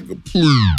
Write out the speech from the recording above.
nigga, please.